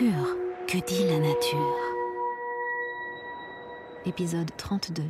Pur, que dit la nature. Épisode 32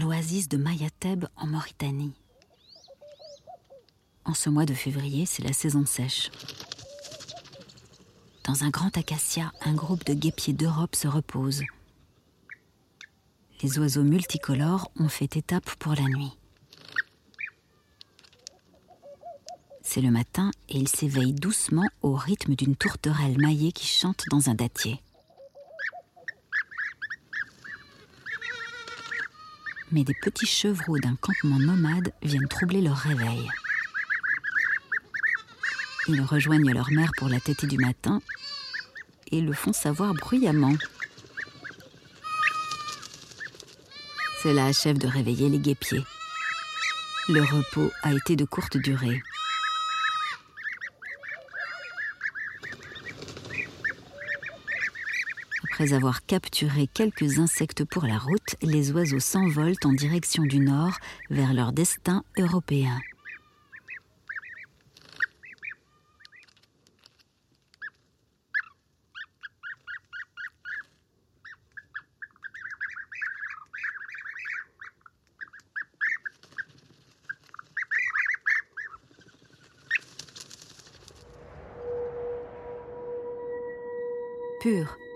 l'oasis de Mayateb en Mauritanie. En ce mois de février, c'est la saison sèche. Dans un grand acacia, un groupe de guépiers d'Europe se repose. Les oiseaux multicolores ont fait étape pour la nuit. C'est le matin et ils s'éveillent doucement au rythme d'une tourterelle maillée qui chante dans un dattier. Mais des petits chevreaux d'un campement nomade viennent troubler leur réveil. Ils rejoignent leur mère pour la tétée du matin et le font savoir bruyamment. Cela achève de réveiller les guépiers. Le repos a été de courte durée. Après avoir capturé quelques insectes pour la route, les oiseaux s'envolent en direction du nord vers leur destin européen. Pur